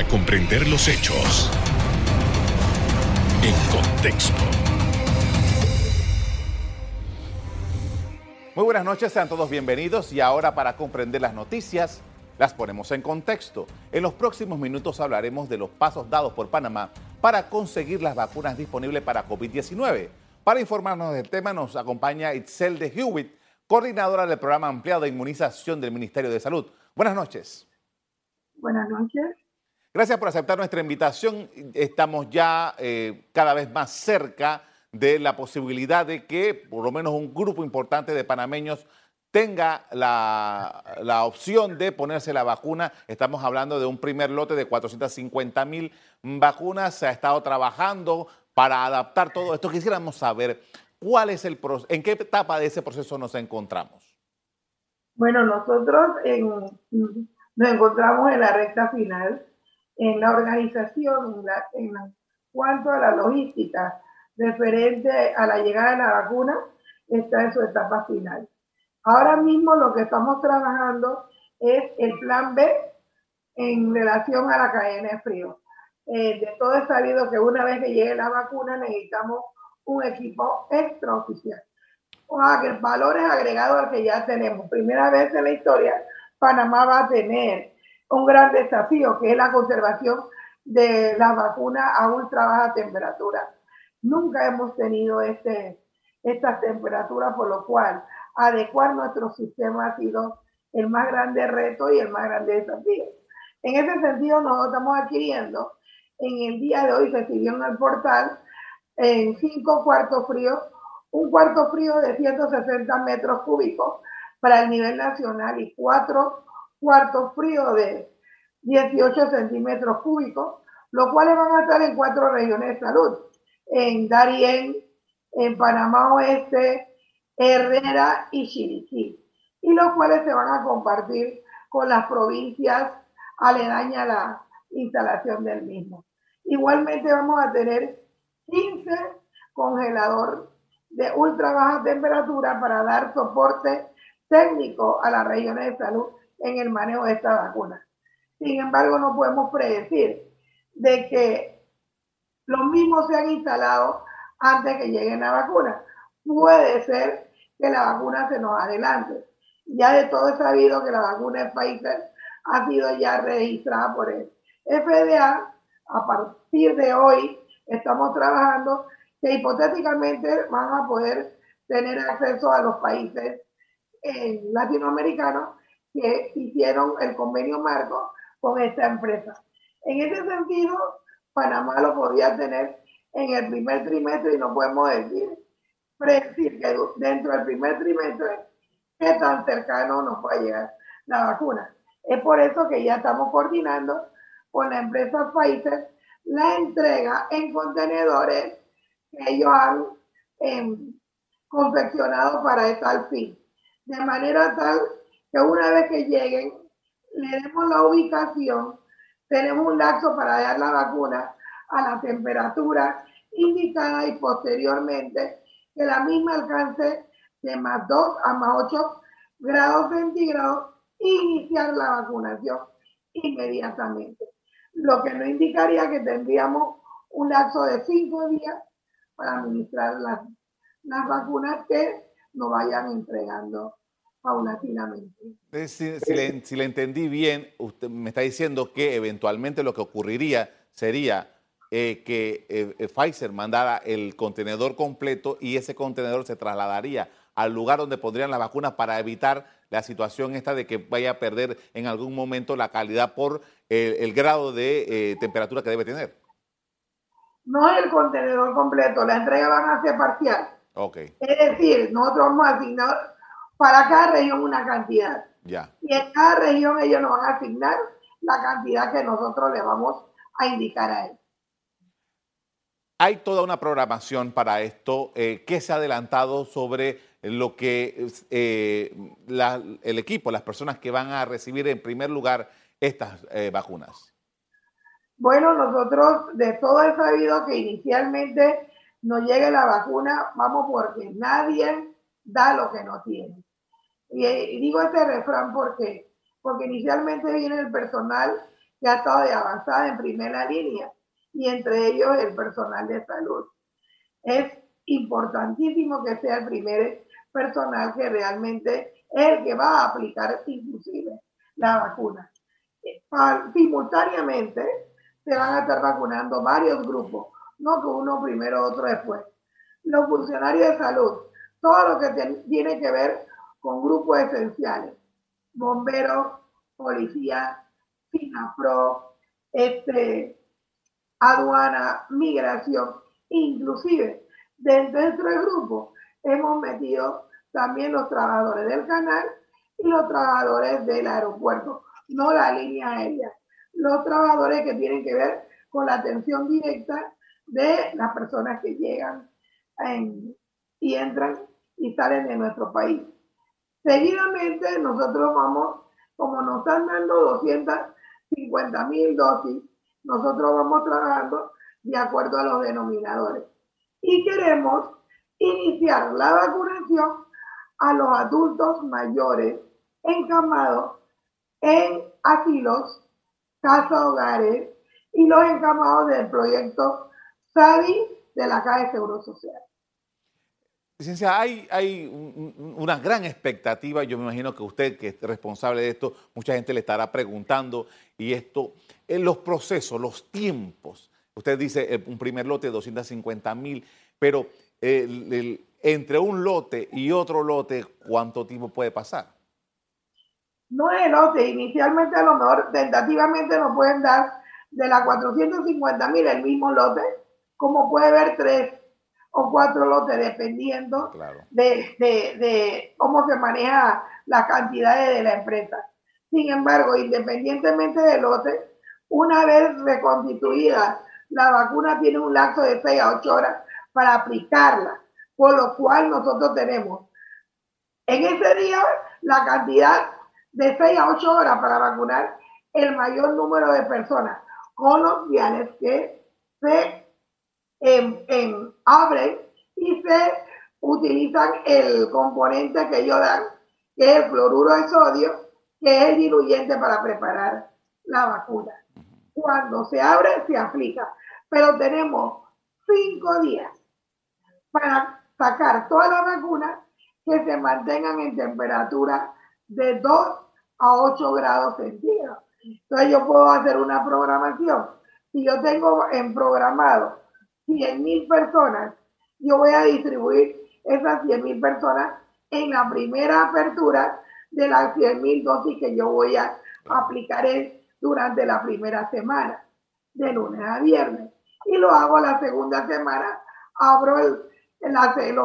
para comprender los hechos en contexto. Muy buenas noches, sean todos bienvenidos y ahora para comprender las noticias las ponemos en contexto. En los próximos minutos hablaremos de los pasos dados por Panamá para conseguir las vacunas disponibles para COVID-19. Para informarnos del tema nos acompaña Itzel de Hewitt, coordinadora del programa ampliado de inmunización del Ministerio de Salud. Buenas noches. Buenas noches. Gracias por aceptar nuestra invitación. Estamos ya eh, cada vez más cerca de la posibilidad de que por lo menos un grupo importante de panameños tenga la, opción de ponerse la vacuna. Estamos hablando de un primer lote de 450 mil vacunas. Se ha estado trabajando para adaptar todo esto. Quisiéramos saber cuál es el en qué etapa de ese proceso nos encontramos. Bueno, nosotros nos encontramos en la recta final, en la organización, en, cuanto a la logística referente a la llegada de la vacuna, está en su etapa final. Ahora mismo lo que estamos trabajando es el plan B en relación a la cadena de frío. Eh, de todo es sabido que una vez que llegue la vacuna necesitamos un equipo extraoficial. O valores agregados al que ya tenemos. Primera vez en la historia, Panamá va a tener un gran desafío, que es la conservación de las vacunas a ultra baja temperatura. Nunca hemos tenido este, estas temperaturas, por lo cual adecuar nuestro sistema ha sido el más grande reto y el más grande desafío. En ese sentido, nosotros estamos adquiriendo, en el día de hoy se recibió en el portal, en cinco cuartos fríos, un cuarto frío de 160 metros cúbicos para el nivel nacional y cuatro cuartos fríos de 18 centímetros cúbicos, los cuales van a estar en cuatro regiones de salud, en Darién, en Panamá Oeste, Herrera y Chiriquí, y los cuales se van a compartir con las provincias aledañas a la instalación del mismo. Igualmente vamos a tener 15 congelador de ultra baja temperatura para dar soporte técnico a las regiones de salud en el manejo de esta vacuna. Sin embargo, no podemos predecir de que los mismos sean instalados antes que llegue la vacuna. Puede ser que la vacuna se nos adelante. Ya de todo es sabido que la vacuna de Pfizer ha sido ya registrada por el FDA. A partir de hoy estamos trabajando que hipotéticamente van a poder tener acceso a los países eh, latinoamericanos que hicieron el convenio marco con esta empresa. En ese sentido, Panamá lo podría tener en el primer trimestre y no podemos decir, predecir que dentro del primer trimestre qué tan cercano nos va a llegar la vacuna. Es por eso que ya estamos coordinando con la empresa Pfizer la entrega en contenedores que ellos han em, confeccionado para tal fin. De manera tal que una vez que lleguen, le demos la ubicación, tenemos un lapso para dar la vacuna a la temperatura indicada y posteriormente que la misma alcance de más 2 a más 8 grados centígrados iniciar la vacunación inmediatamente. Lo que no indicaría que tendríamos un lapso de 5 días para administrar las, las vacunas que nos vayan entregando paulatinamente. Si, si, le, entendí bien, usted me está diciendo que eventualmente lo que ocurriría sería eh, que eh, eh, Pfizer mandara el contenedor completo y ese contenedor se trasladaría al lugar donde pondrían las vacunas para evitar la situación esta de que vaya a perder en algún momento la calidad por el grado de temperatura que debe tener no es el contenedor completo, la entrega van a ser parcial. Okay. Es decir, nosotros vamos a asignar para cada región una cantidad. Ya. Y en cada región ellos nos van a asignar la cantidad que nosotros le vamos a indicar a él. Hay toda una programación para esto. Eh, ¿Qué se ha adelantado sobre lo que eh, el equipo, las personas que van a recibir en primer lugar estas eh, vacunas? Bueno, nosotros de todo he sabido que inicialmente no llegue la vacuna, vamos porque nadie da lo que no tiene. Y, digo este refrán porque, porque inicialmente viene el personal que ha estado de avanzada en primera línea y entre ellos el personal de salud. Es importantísimo que sea el primer personal que realmente es el que va a aplicar inclusive la vacuna. Eh, simultáneamente se van a estar vacunando varios grupos, no que uno primero, otro después. Los funcionarios de salud, todo lo que tiene que ver con grupos esenciales, bomberos, policía, FINAPRO, este, aduana, migración, inclusive dentro del grupo hemos metido también los trabajadores del canal y los trabajadores del aeropuerto, no la línea aérea, los trabajadores que tienen que ver con la atención directa de las personas que llegan y entran y salen de nuestro país. Seguidamente nosotros vamos, como nos están dando 250 mil dosis, nosotros vamos trabajando de acuerdo a los denominadores. Y queremos iniciar la vacunación a los adultos mayores encamados en asilos, casas hogares y los encamados del proyecto SADI de la Caja de Seguro Social. Licencia, hay, hay una gran expectativa, yo me imagino que usted, que es responsable de esto, mucha gente le estará preguntando, y esto, en los procesos, los tiempos, usted dice un primer lote de 250 mil, pero entre un lote y otro lote, ¿cuánto tiempo puede pasar? No es lote, inicialmente a lo mejor tentativamente nos pueden dar de las 450 mil el mismo lote, como puede ver tres o cuatro lotes, dependiendo de, cómo se maneja las cantidades de la empresa. Sin embargo, independientemente del lote, una vez reconstituida, la vacuna tiene un lapso de 6 a 8 horas para aplicarla, por lo cual nosotros tenemos en ese día la cantidad de 6 a 8 horas para vacunar el mayor número de personas colombianas que se en, abren y se utilizan el componente que ellos dan, que es el fluoruro de sodio, que es el diluyente para preparar la vacuna. Cuando se abre, se aplica. Pero tenemos cinco días para sacar todas las vacunas que se mantengan en temperatura de 2 a 8 grados centígrados. Entonces yo puedo hacer una programación. Si yo tengo en programado 100 mil personas, yo voy a distribuir esas 100 mil personas en la primera apertura de las 100 mil dosis que yo voy a aplicar durante la primera semana, de lunes a viernes. Y lo hago la segunda semana, abro el, el,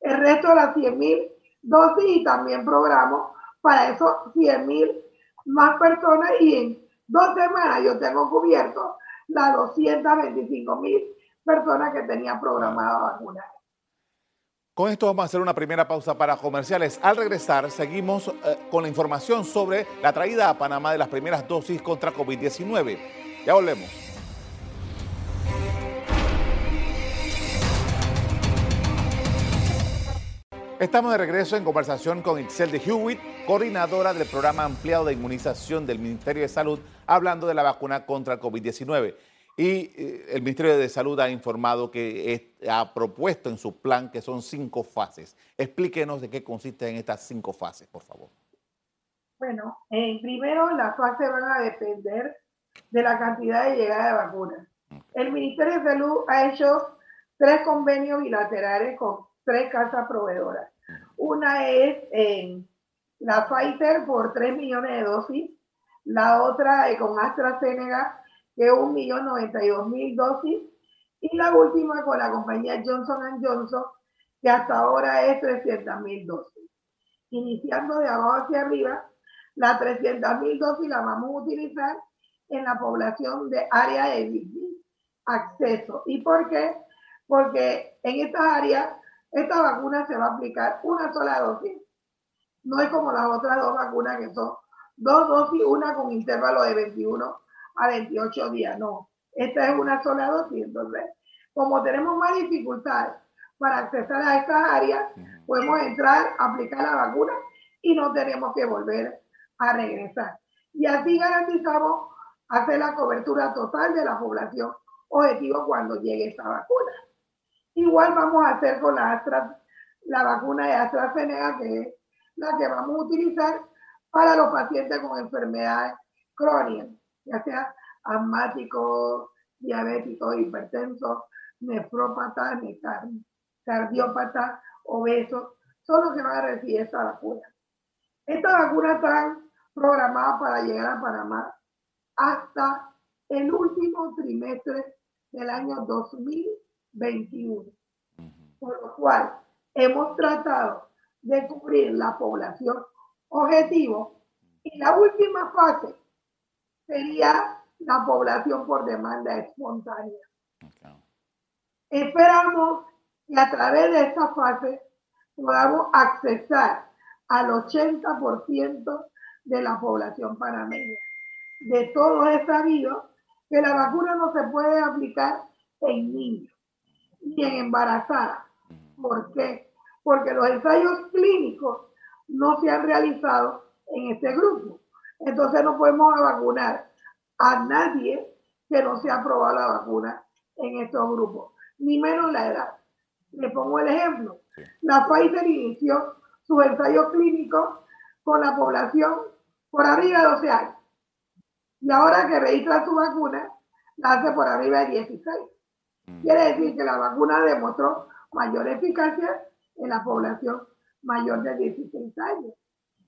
el resto de las 100 mil dosis y también programo para esos 100 mil más personas y en dos semanas yo tengo cubierto las 225 mil personas que tenían programado vacunar. Con esto vamos a hacer una primera pausa para comerciales. Al regresar, seguimos eh, con la información sobre la traída a Panamá de las primeras dosis contra COVID-19. Ya volvemos. Estamos de regreso en conversación con Itzel de Hewitt, coordinadora del programa ampliado de inmunización del Ministerio de Salud, hablando de la vacuna contra el COVID-19. Y eh, el Ministerio de Salud ha informado que ha propuesto en su plan que son cinco fases. Explíquenos de qué consisten estas cinco fases, por favor. Bueno, en primero las fases van a depender de la cantidad de llegada de vacunas. El Ministerio de Salud ha hecho tres convenios bilaterales con tres casas proveedoras. Una es en la Pfizer por 3 millones de dosis, la otra es con AstraZeneca es 1.092.000 dosis, y la última con la compañía Johnson Johnson, que hasta ahora es 300.000 dosis. Iniciando de abajo hacia arriba, las 300.000 dosis las vamos a utilizar en la población de área de acceso. ¿Y por qué? Porque en esta área, esta vacuna se va a aplicar una sola dosis. No es como las otras dos vacunas que son dos dosis, una con intervalo de 21 a 28 días, no. Esta es una sola dosis, entonces, como tenemos más dificultades para acceder a estas áreas, podemos entrar, aplicar la vacuna y no tenemos que volver a regresar. Y así garantizamos hacer la cobertura total de la población objetivo cuando llegue esta vacuna. Igual vamos a hacer con la, Astra, la vacuna de AstraZeneca, que es la que vamos a utilizar para los pacientes con enfermedades crónicas, ya sea asmáticos, diabéticos, hipertensos, nefrópatas, cardiópatas, obesos, son los que van a recibir esta vacuna. Estas vacunas están programadas para llegar a Panamá hasta el último trimestre del año 2021. Por lo cual, hemos tratado de cubrir la población objetivo y la última fase sería la población por demanda espontánea. Esperamos que a través de esta fase podamos accesar al 80% de la población panameña. De todo es sabido que la vacuna no se puede aplicar en niños ni en embarazadas. ¿Por qué? Porque los ensayos clínicos no se han realizado en este grupo. Entonces no podemos vacunar a nadie que no se ha probado la vacuna en estos grupos, ni menos la edad. Le pongo el ejemplo. La Pfizer inició su ensayo clínico con la población por arriba de 12 años. Y ahora que registra su vacuna, la hace por arriba de 16. Mm. Quiere decir que la vacuna demostró mayor eficacia en la población mayor de 16 años.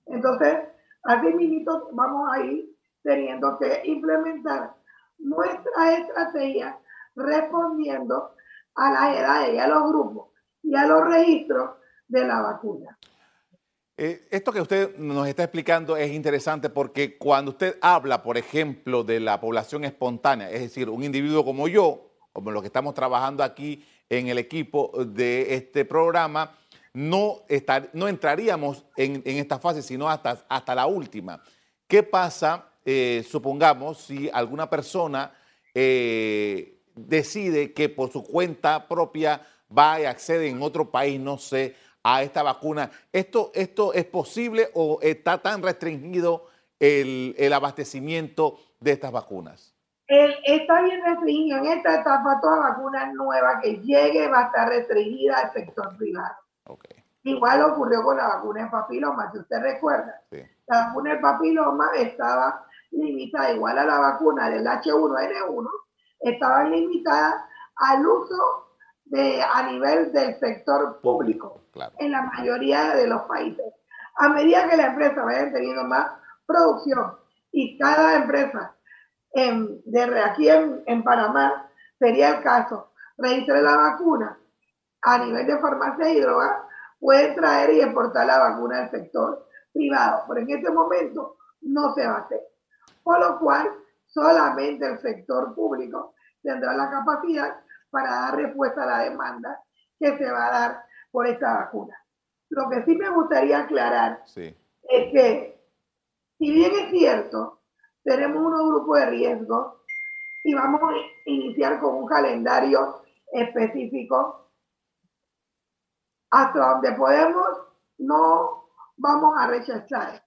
Entonces, así mismo vamos a ir teniendo que implementar nuestra estrategia respondiendo a las edades y a los grupos y a los registros de la vacuna. Eh, esto que usted nos está explicando es interesante porque cuando usted habla, por ejemplo, de la población espontánea, es decir, un individuo como yo, como los que estamos trabajando aquí en el equipo de este programa, no, no entraríamos en, esta fase, sino hasta, hasta la última. ¿Qué pasa, eh, supongamos, si alguna persona eh, decide que por su cuenta propia va y accede en otro país, no sé, a esta vacuna. ¿Esto, esto es posible o está tan restringido el, abastecimiento de estas vacunas? está bien restringido. En esta etapa, toda vacuna nueva que llegue va a estar restringida al sector privado. Igual ocurrió con la vacuna de papiloma, si usted recuerda. La vacuna de papiloma estaba limitada, igual a la vacuna del H1N1, estaba limitada al uso de, a nivel del sector público en la mayoría de los países. A medida que la empresa vaya teniendo más producción y cada empresa en, de aquí en, Panamá sería el caso, registre la vacuna a nivel de farmacia y droga, puede traer y exportar la vacuna del sector privado, pero en este momento no se va a hacer. Por lo cual, solamente el sector público tendrá la capacidad para dar respuesta a la demanda que se va a dar por esta vacuna. Lo que sí me gustaría aclarar es que, si bien es cierto, tenemos unos grupos de riesgo y vamos a iniciar con un calendario específico, hasta donde podemos, no vamos a rechazar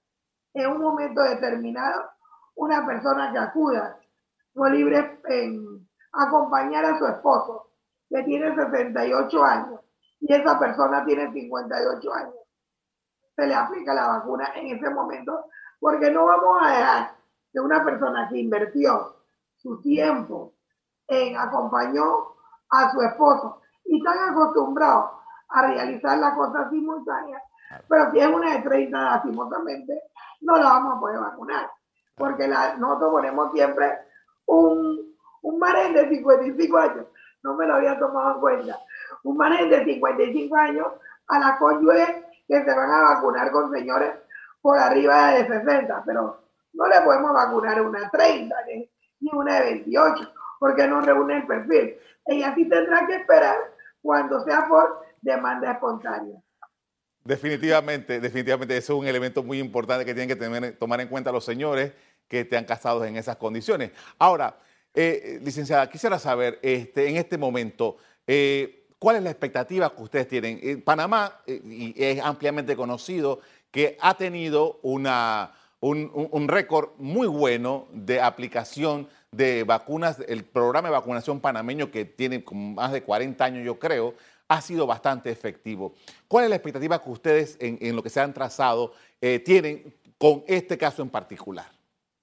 en un momento determinado una persona que acuda no libre en acompañar a su esposo, que tiene 68 años, y esa persona tiene 58 años. Se le aplica la vacuna en ese momento, porque no vamos a dejar que una persona que invirtió su tiempo en acompañó a su esposo y están acostumbrados a realizar la cosa simultánea, pero si es una de 30 simultáneamente, no la vamos a poder vacunar, porque la, nosotros ponemos siempre un un marén de 55 años, no me lo había tomado en cuenta, un marén de 55 años a la cónyuge que se van a vacunar con señores por arriba de 60, pero no le podemos vacunar una 30 ni una de 28, porque no reúne el perfil. Y así tendrá que esperar cuando sea por demanda espontánea. Definitivamente, definitivamente, eso es un elemento muy importante que tienen que tomar en cuenta los señores que estén casados en esas condiciones. Ahora, eh, licenciada, quisiera saber este, en este momento, eh, ¿cuál es la expectativa que ustedes tienen? Eh, Panamá, y es ampliamente conocido, que ha tenido una, un, récord muy bueno de aplicación de vacunas. El programa de vacunación panameño, que tiene más de 40 años, yo creo, ha sido bastante efectivo. ¿Cuál es la expectativa que ustedes, en, lo que se han trazado, eh, tienen con este caso en particular?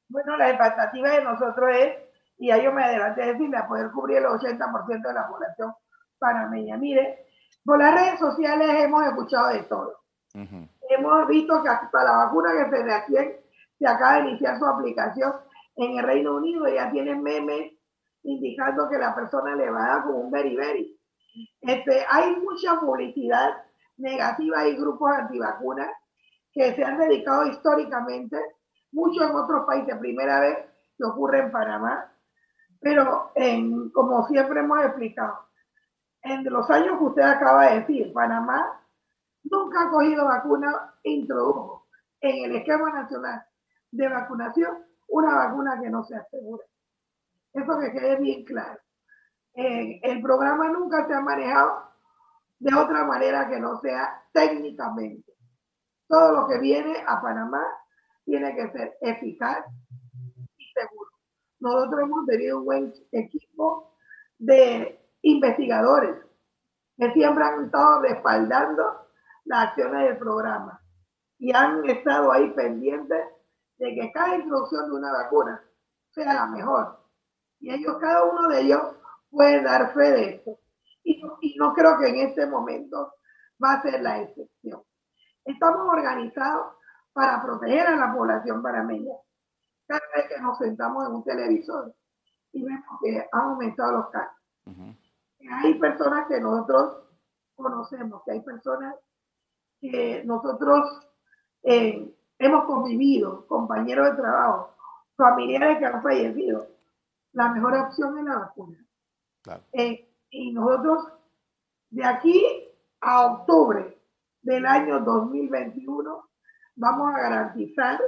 Bueno, la expectativa de nosotros es, y a yo me adelanté a decirle, a poder cubrir el 80% de la población panameña. Mire, por las redes sociales hemos escuchado de todo. Hemos visto que hasta la vacuna que se recién se acaba de iniciar su aplicación en el Reino Unido, ya tienen memes indicando que la persona le va a dar como un beriberi. Este, hay mucha publicidad negativa y grupos antivacunas que se han dedicado históricamente, mucho en otros países, primera vez que ocurre en Panamá, pero como siempre hemos explicado, en los años que usted acaba de decir, Panamá nunca ha cogido vacuna e introdujo en el esquema nacional de vacunación una vacuna que no se asegure. Eso que quede bien claro. Eh, el programa nunca se ha manejado de otra manera que no sea técnicamente. Todo lo que viene a Panamá tiene que ser eficaz y seguro. Nosotros hemos tenido un buen equipo de investigadores que siempre han estado respaldando las acciones del programa y han estado ahí pendientes de que cada introducción de una vacuna sea la mejor. Y ellos, cada uno de ellos, puede dar fe de esto. Y, y no creo que en este momento va a ser la excepción. Estamos organizados para proteger a la población panameña. Cada vez que nos sentamos en un televisor y vemos que han aumentado los casos. Hay personas que nosotros conocemos, que hay personas que nosotros eh, hemos convivido, compañeros de trabajo, familiares que han fallecido. La mejor opción es la vacuna. Eh, y nosotros, de aquí a octubre del año 2021, vamos a garantizar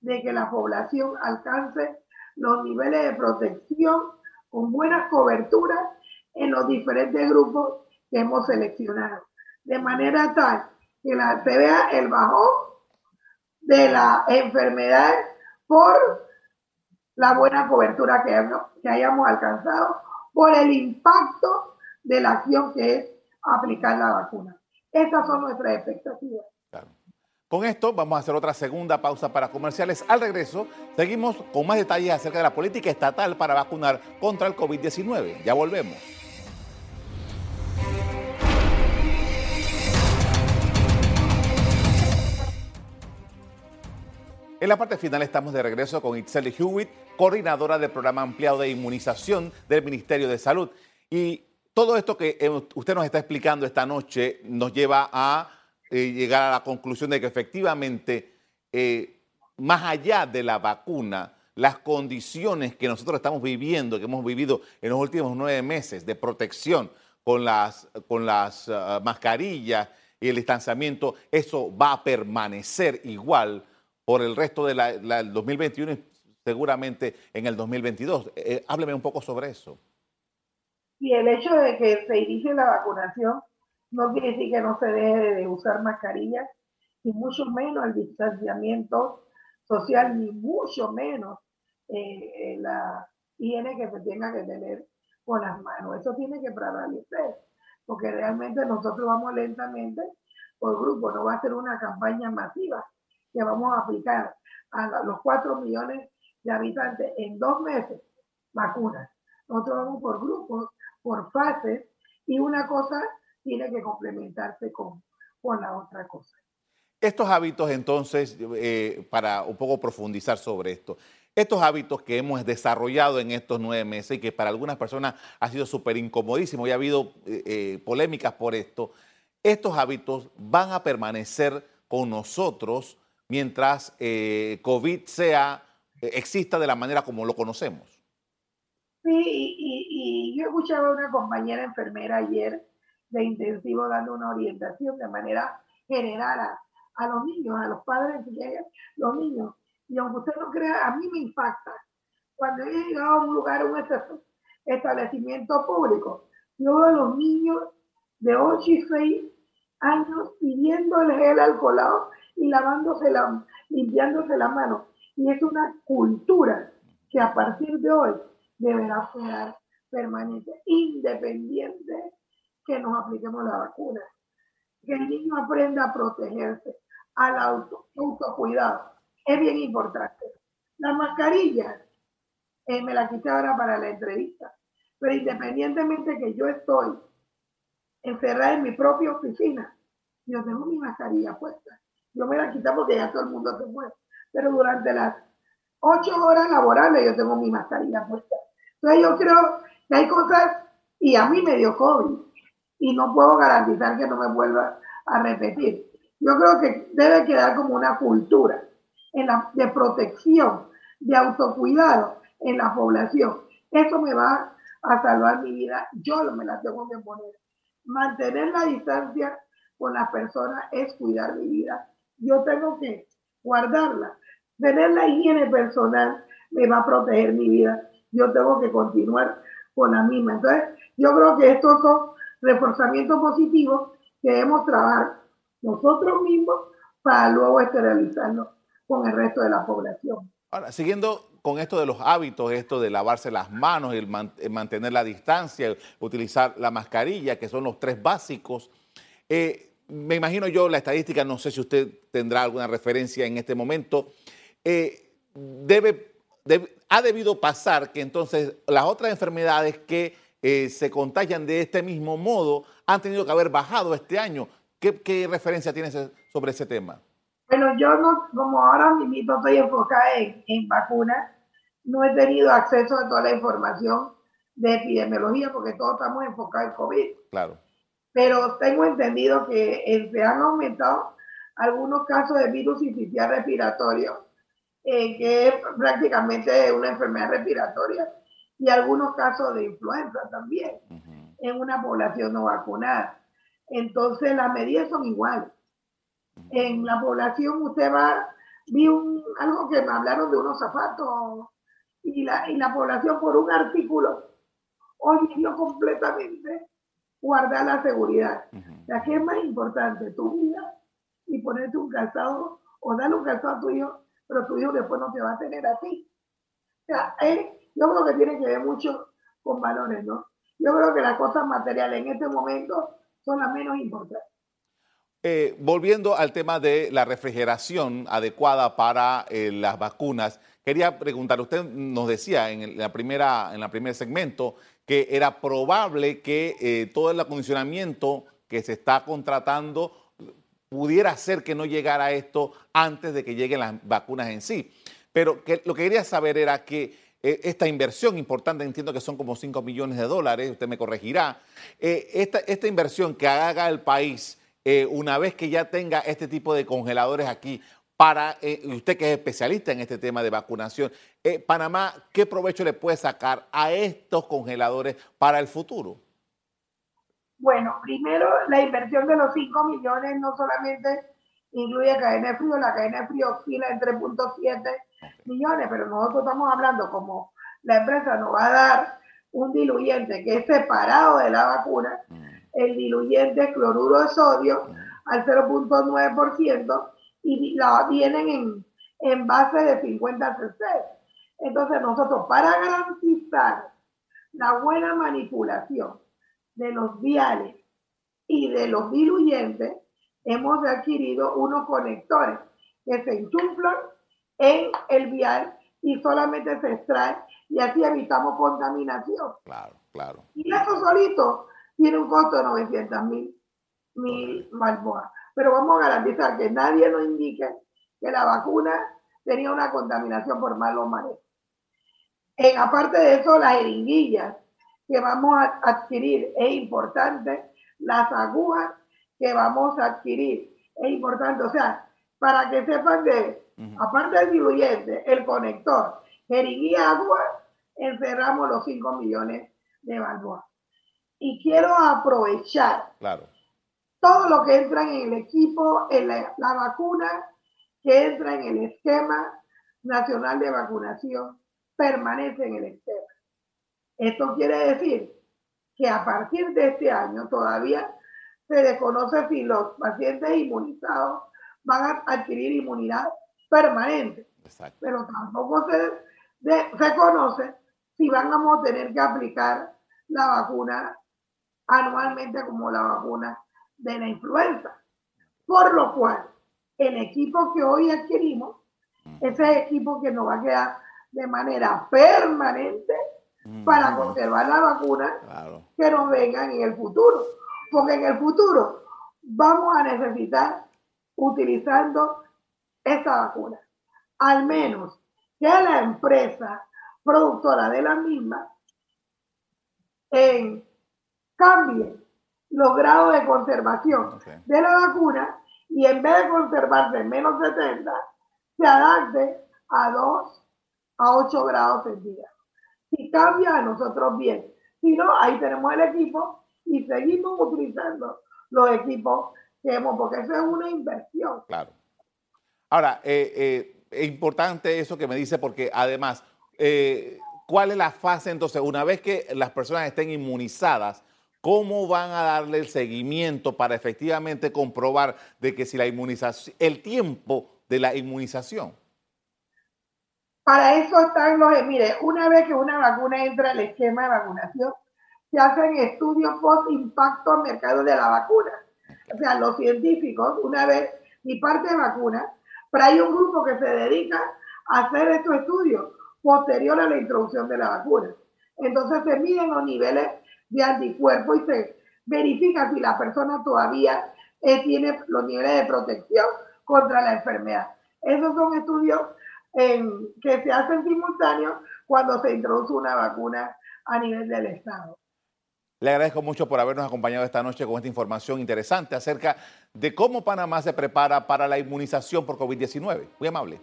de que la población alcance los niveles de protección con buenas coberturas en los diferentes grupos que hemos seleccionado. De manera tal que la, se vea el bajón de la enfermedad por la buena cobertura que, que hayamos alcanzado, por el impacto de la acción que es aplicar la vacuna. Estas son nuestras expectativas. Con esto vamos a hacer otra segunda pausa para comerciales. Al regreso, seguimos con más detalles acerca de la política estatal para vacunar contra el COVID-19. Ya volvemos. En la parte final estamos de regreso con Itzel Hewitt, coordinadora del programa ampliado de inmunización del Ministerio de Salud. Y todo esto que eh, usted nos está explicando esta noche nos lleva a eh, llegar a la conclusión de que efectivamente, eh, más allá de la vacuna, las condiciones que nosotros estamos viviendo, que hemos vivido en los últimos nueve meses de protección con las, con las ah, mascarillas y el distanciamiento, eso va a permanecer igual por el resto del 2021 y seguramente en el 2022. Eh, hábleme un poco sobre eso. Y el hecho de que se inicie la vacunación no quiere decir que no se deje de usar mascarillas, y mucho menos el distanciamiento social, ni mucho menos eh, la higiene que se tenga que tener con las manos. Eso tiene que prevalecer, porque realmente nosotros vamos lentamente por grupo, no va a ser una campaña masiva que vamos a aplicar a los 4 millones de habitantes en dos meses vacunas. Nosotros vamos por grupos, por fases, y una cosa tiene que complementarse con, con la otra cosa. Estos hábitos, entonces, eh, para un poco profundizar sobre esto, estos hábitos que hemos desarrollado en estos nueve meses y que para algunas personas ha sido súper incomodísimo y ha habido eh, eh, polémicas por esto, estos hábitos van a permanecer con nosotros mientras COVID sea, exista de la manera como lo conocemos. Sí, y, y yo escuchaba a una compañera enfermera ayer de intensivo dando una orientación de manera general a, los niños, a los padres que llegan, los niños. Y aunque usted no crea, a mí me impacta. Cuando he llegado a un lugar, un establecimiento público, yo veo a los niños de 8 y 6 años pidiendo el gel alcoholado y lavándose la, limpiándose la mano. Y es una cultura que a partir de hoy deberá ser permanente, independiente que nos apliquemos la vacuna. Que el niño aprenda a protegerse, al auto, autocuidado. Es bien importante. La mascarilla, eh, me la quité ahora para la entrevista, pero independientemente que yo estoy encerrada en mi propia oficina, yo tengo mi mascarilla puesta. Yo me la quité porque ya todo el mundo se fue. Pero durante las ocho horas laborales yo tengo mi mascarilla puesta. Entonces yo creo que hay cosas, y a mí me dio COVID, y no puedo garantizar que no me vuelva a repetir. Yo creo que debe quedar como una cultura de protección, de autocuidado en la población. Eso me va a salvar mi vida. Yo me la tengo que poner. Mantener la distancia con las personas es cuidar mi vida. Yo tengo que guardarla. Tener la higiene personal me va a proteger mi vida. Yo tengo que continuar con la misma. Entonces, yo creo que estos son reforzamientos positivos que debemos trabajar nosotros mismos para luego esterilizarnos con el resto de la población. Ahora, siguiendo con esto de los hábitos, esto de lavarse las manos, el, mantener la distancia, utilizar la mascarilla, que son los tres básicos, eh, me imagino yo la estadística, no sé si usted tendrá alguna referencia en este momento, eh, debe, ha debido pasar que entonces las otras enfermedades que eh, se contagian de este mismo modo han tenido que haber bajado este año. ¿Qué, referencia tienes sobre ese tema? Bueno, yo no, como ahora mismo estoy enfocada en, en vacunas, no he tenido acceso a toda la información de epidemiología porque todos estamos enfocados en COVID. Claro. Pero tengo entendido que se han aumentado algunos casos de virus inicial respiratorio, eh, que es prácticamente una enfermedad respiratoria, y algunos casos de influenza también en una población no vacunada. Entonces las medidas son iguales. En la población usted va, vi un, algo que me hablaron de unos zapatos y la, y la población por un artículo olvidó completamente guardar la seguridad. La que es más importante, tu vida y ponerte un calzado o darle un calzado a tu hijo, pero tu hijo después no te va a tener a ti. O sea, yo creo que tiene que ver mucho con valores, ¿no? Yo creo que las cosas materiales en este momento son las menos importantes. Eh, volviendo al tema de la refrigeración adecuada para eh, las vacunas, quería preguntar, usted nos decía en la primera, en el primer segmento que era probable que eh, todo el acondicionamiento que se está contratando pudiera hacer que no llegara esto antes de que lleguen las vacunas en sí. Pero lo que quería saber era que esta inversión importante, entiendo que son como 5 millones de dólares, usted me corregirá, esta inversión que haga el país eh, una vez que ya tenga este tipo de congeladores aquí, para eh, usted que es especialista en este tema de vacunación, eh, Panamá, ¿qué provecho le puede sacar a estos congeladores para el futuro? Bueno, primero la inversión de los 5 millones no solamente incluye cadena de frío, la cadena de frío oscila en 3.7 millones, pero nosotros estamos hablando como la empresa nos va a dar un diluyente que es separado de la vacuna, mm el diluyente cloruro de sodio al 0.9% y la vienen en, en base de 50 cc. Entonces nosotros para garantizar la buena manipulación de los viales y de los diluyentes, hemos adquirido unos conectores que se enchuflan en el vial y solamente se extraen y así evitamos contaminación. Claro, claro. Y eso solito tiene un costo de 900 mil mil balboas. Pero vamos a garantizar que nadie nos indique que la vacuna tenía una contaminación por malos manejos. En, aparte de eso, las jeringuillas que vamos a adquirir es importante, las agujas que vamos a adquirir es importante. O sea, para que sepan que, aparte del diluyente, el conector, jeringuilla, agua, encerramos los 5 millones de balboas y quiero aprovechar todo lo que entra en el equipo, en la, vacuna que entra en el esquema nacional de vacunación, permanece en el esquema. Esto quiere decir que a partir de este año todavía se desconoce si los pacientes inmunizados van a adquirir inmunidad permanente. Pero tampoco se, se conoce si van a tener que aplicar la vacuna anualmente como la vacuna de la influenza. Por lo cual, el equipo que hoy adquirimos, ese equipo que nos va a quedar de manera permanente para conservar la vacuna que nos vengan en el futuro. Porque en el futuro vamos a necesitar utilizando esa vacuna. Al menos que la empresa productora de la misma en, cambie los grados de conservación de la vacuna y en vez de conservarse en menos 70, se adapte a 2 a 8 grados centígrados. Si cambia a nosotros bien, si no, ahí tenemos el equipo y seguimos utilizando los equipos que hemos, porque eso es una inversión. Claro. Ahora, eh, eh, es importante eso que me dice porque además, eh, ¿cuál es la fase entonces? Una vez que las personas estén inmunizadas, ¿cómo van a darle el seguimiento para efectivamente comprobar de que si la inmunización, el tiempo de la inmunización? Para eso están los, mire, una vez que una vacuna entra al esquema de vacunación, se hacen estudios post impacto al mercado de la vacuna. O sea, los científicos, una vez, mi parte de vacuna, pero hay un grupo que se dedica a hacer estos estudios posterior a la introducción de la vacuna. Entonces se miden los niveles de anticuerpos y se verifica si la persona todavía eh, tiene los niveles de protección contra la enfermedad. Esos son estudios que se hacen simultáneos cuando se introduce una vacuna a nivel del Estado. Le agradezco mucho por habernos acompañado esta noche con esta información interesante acerca de cómo Panamá se prepara para la inmunización por COVID-19. Muy amable.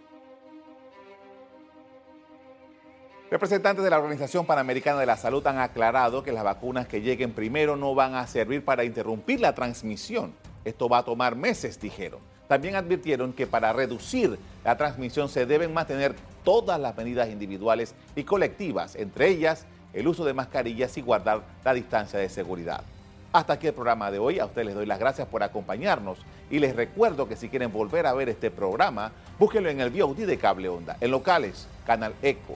Representantes de la Organización Panamericana de la Salud han aclarado que las vacunas que lleguen primero no van a servir para interrumpir la transmisión. Esto va a tomar meses, dijeron. También advirtieron que para reducir la transmisión se deben mantener todas las medidas individuales y colectivas, entre ellas el uso de mascarillas y guardar la distancia de seguridad. Hasta aquí el programa de hoy. A ustedes les doy las gracias por acompañarnos y les recuerdo que si quieren volver a ver este programa, búsquenlo en el VOD de Cable Onda, en locales, Canal Eco.